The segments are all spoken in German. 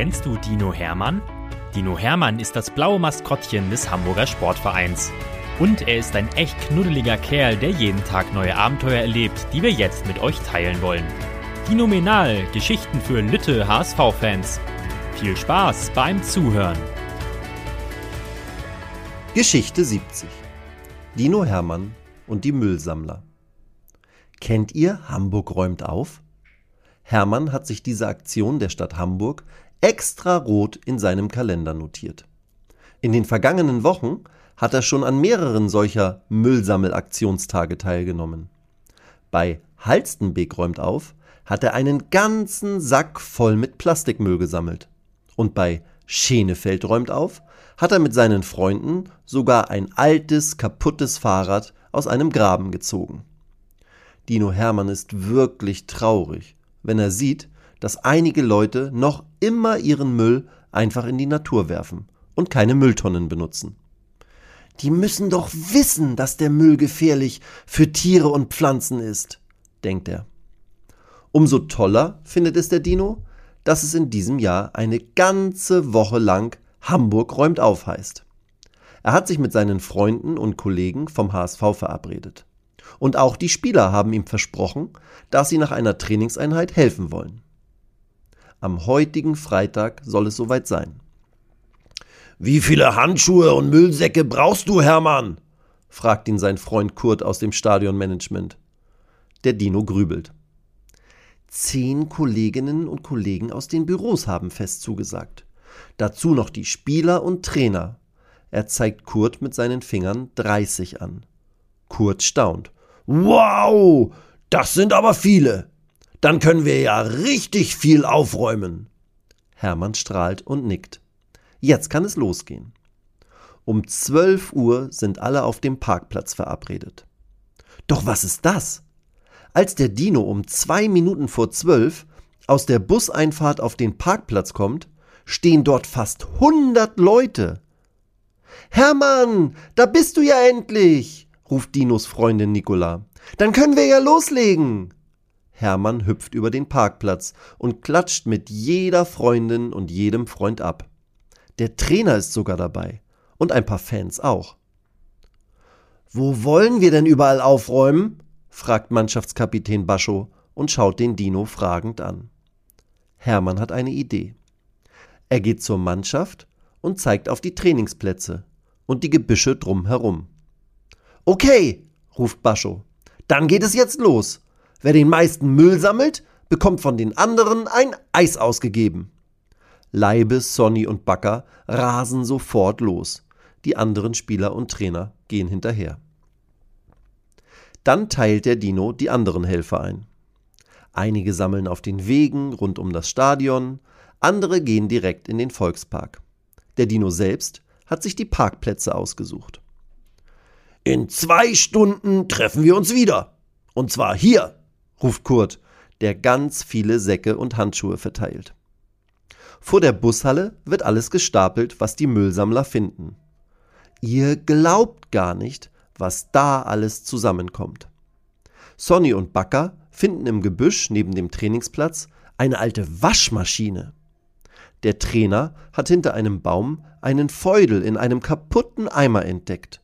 Kennst du Dino Hermann? Dino Hermann ist das blaue Maskottchen des Hamburger Sportvereins. Und er ist ein echt knuddeliger Kerl, der jeden Tag neue Abenteuer erlebt, die wir jetzt mit euch teilen wollen. Dinominal, Geschichten für Lütte HSV-Fans. Viel Spaß beim Zuhören. Geschichte 70 Dino Hermann und die Müllsammler. Kennt ihr Hamburg räumt auf? Hermann hat sich diese Aktion der Stadt Hamburg extra rot in seinem Kalender notiert. In den vergangenen Wochen hat er schon an mehreren solcher Müllsammelaktionstage teilgenommen. Bei Halstenbeek räumt auf hat er einen ganzen Sack voll mit Plastikmüll gesammelt. Und bei Schenefeld räumt auf hat er mit seinen Freunden sogar ein altes, kaputtes Fahrrad aus einem Graben gezogen. Dino Hermann ist wirklich traurig, wenn er sieht, dass einige Leute noch immer ihren Müll einfach in die Natur werfen und keine Mülltonnen benutzen. Die müssen doch wissen, dass der Müll gefährlich für Tiere und Pflanzen ist, denkt er. Umso toller findet es der Dino, dass es in diesem Jahr eine ganze Woche lang Hamburg räumt auf heißt. Er hat sich mit seinen Freunden und Kollegen vom HSV verabredet. Und auch die Spieler haben ihm versprochen, dass sie nach einer Trainingseinheit helfen wollen. Am heutigen Freitag soll es soweit sein. Wie viele Handschuhe und Müllsäcke brauchst du, Hermann? fragt ihn sein Freund Kurt aus dem Stadionmanagement. Der Dino grübelt. Zehn Kolleginnen und Kollegen aus den Büros haben fest zugesagt. Dazu noch die Spieler und Trainer. Er zeigt Kurt mit seinen Fingern 30 an. Kurt staunt. Wow, das sind aber viele. Dann können wir ja richtig viel aufräumen. Hermann strahlt und nickt. Jetzt kann es losgehen. Um 12 Uhr sind alle auf dem Parkplatz verabredet. Doch was ist das? Als der Dino um zwei Minuten vor zwölf aus der Buseinfahrt auf den Parkplatz kommt, stehen dort fast 100 Leute. Hermann, da bist du ja endlich, ruft Dinos Freundin Nicola. Dann können wir ja loslegen. Hermann hüpft über den Parkplatz und klatscht mit jeder Freundin und jedem Freund ab. Der Trainer ist sogar dabei und ein paar Fans auch. Wo wollen wir denn überall aufräumen? fragt Mannschaftskapitän Bascho und schaut den Dino fragend an. Hermann hat eine Idee. Er geht zur Mannschaft und zeigt auf die Trainingsplätze und die Gebüsche drumherum. Okay, ruft Bascho. Dann geht es jetzt los. Wer den meisten Müll sammelt, bekommt von den anderen ein Eis ausgegeben. Leibe, Sonny und Backer rasen sofort los. Die anderen Spieler und Trainer gehen hinterher. Dann teilt der Dino die anderen Helfer ein. Einige sammeln auf den Wegen rund um das Stadion, andere gehen direkt in den Volkspark. Der Dino selbst hat sich die Parkplätze ausgesucht. In zwei Stunden treffen wir uns wieder. Und zwar hier ruft Kurt, der ganz viele Säcke und Handschuhe verteilt. Vor der Bushalle wird alles gestapelt, was die Müllsammler finden. Ihr glaubt gar nicht, was da alles zusammenkommt. Sonny und Backer finden im Gebüsch neben dem Trainingsplatz eine alte Waschmaschine. Der Trainer hat hinter einem Baum einen Feudel in einem kaputten Eimer entdeckt.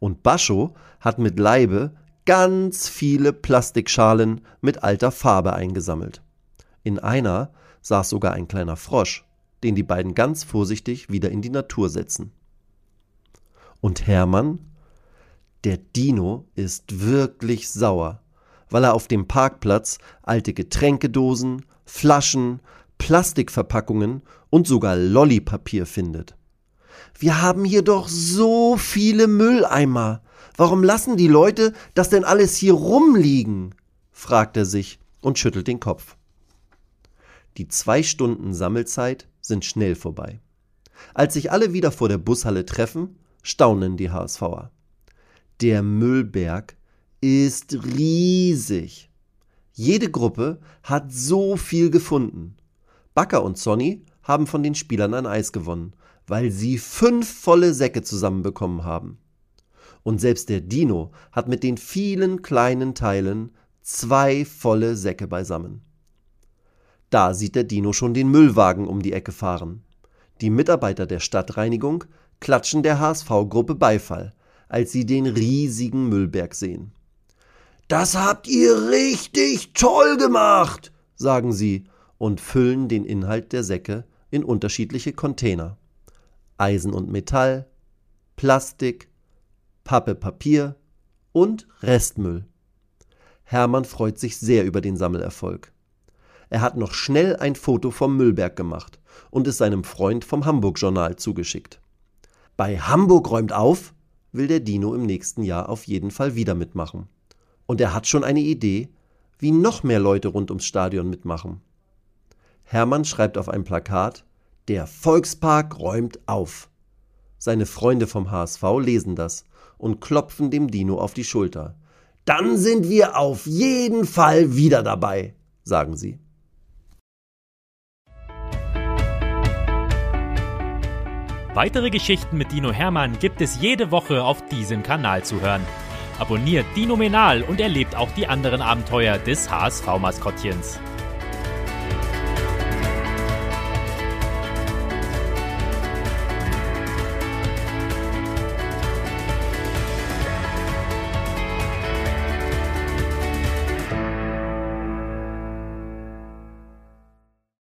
Und Bascho hat mit Leibe ganz viele Plastikschalen mit alter Farbe eingesammelt. In einer saß sogar ein kleiner Frosch, den die beiden ganz vorsichtig wieder in die Natur setzen. Und Hermann? Der Dino ist wirklich sauer, weil er auf dem Parkplatz alte Getränkedosen, Flaschen, Plastikverpackungen und sogar Lollipapier findet. Wir haben hier doch so viele Mülleimer, Warum lassen die Leute das denn alles hier rumliegen? fragt er sich und schüttelt den Kopf. Die zwei Stunden Sammelzeit sind schnell vorbei. Als sich alle wieder vor der Bushalle treffen, staunen die HSVer. Der Müllberg ist riesig. Jede Gruppe hat so viel gefunden. Backer und Sonny haben von den Spielern ein Eis gewonnen, weil sie fünf volle Säcke zusammenbekommen haben. Und selbst der Dino hat mit den vielen kleinen Teilen zwei volle Säcke beisammen. Da sieht der Dino schon den Müllwagen um die Ecke fahren. Die Mitarbeiter der Stadtreinigung klatschen der HSV-Gruppe Beifall, als sie den riesigen Müllberg sehen. Das habt ihr richtig toll gemacht, sagen sie und füllen den Inhalt der Säcke in unterschiedliche Container. Eisen und Metall, Plastik, Pappe, Papier und Restmüll. Hermann freut sich sehr über den Sammelerfolg. Er hat noch schnell ein Foto vom Müllberg gemacht und es seinem Freund vom Hamburg Journal zugeschickt. Bei Hamburg räumt auf will der Dino im nächsten Jahr auf jeden Fall wieder mitmachen. Und er hat schon eine Idee, wie noch mehr Leute rund ums Stadion mitmachen. Hermann schreibt auf ein Plakat, der Volkspark räumt auf. Seine Freunde vom HSV lesen das und klopfen dem Dino auf die Schulter. Dann sind wir auf jeden Fall wieder dabei, sagen sie. Weitere Geschichten mit Dino Hermann gibt es jede Woche auf diesem Kanal zu hören. Abonniert Dino Menal und erlebt auch die anderen Abenteuer des HSV-Maskottchens.